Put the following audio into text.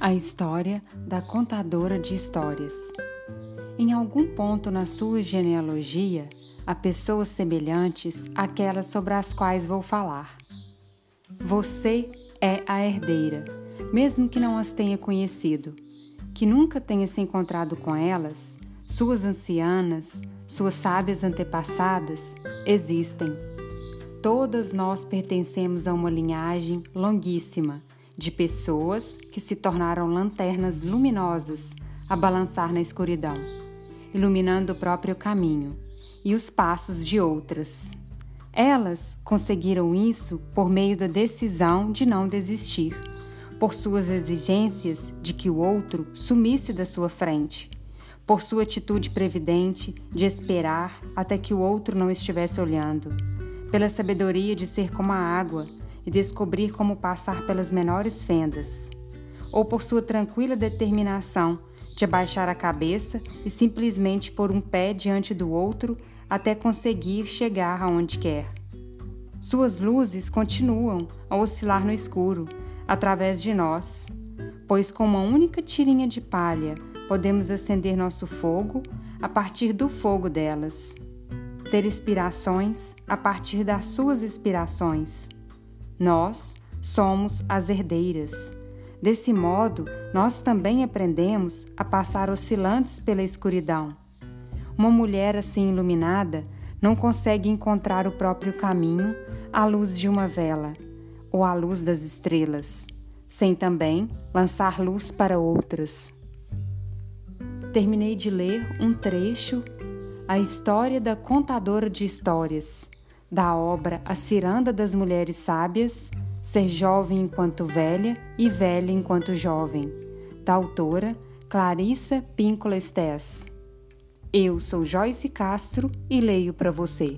A história da contadora de histórias. Em algum ponto na sua genealogia, há pessoas semelhantes àquelas sobre as quais vou falar. Você é a herdeira, mesmo que não as tenha conhecido, que nunca tenha se encontrado com elas, suas ancianas, suas sábias antepassadas existem. Todas nós pertencemos a uma linhagem longuíssima de pessoas que se tornaram lanternas luminosas a balançar na escuridão, iluminando o próprio caminho e os passos de outras. Elas conseguiram isso por meio da decisão de não desistir, por suas exigências de que o outro sumisse da sua frente, por sua atitude previdente de esperar até que o outro não estivesse olhando, pela sabedoria de ser como a água e descobrir como passar pelas menores fendas, ou por sua tranquila determinação de abaixar a cabeça e simplesmente pôr um pé diante do outro até conseguir chegar aonde quer. Suas luzes continuam a oscilar no escuro, através de nós, pois com uma única tirinha de palha podemos acender nosso fogo a partir do fogo delas, ter inspirações a partir das suas inspirações nós somos as herdeiras. Desse modo, nós também aprendemos a passar oscilantes pela escuridão. Uma mulher assim iluminada não consegue encontrar o próprio caminho à luz de uma vela ou à luz das estrelas, sem também lançar luz para outras. Terminei de ler um trecho, A História da Contadora de Histórias, da obra A Ciranda das Mulheres Sábias, Ser Jovem Enquanto Velha e Velha Enquanto Jovem, da autora Clarissa Píncola Estés. Eu sou Joyce Castro e leio para você.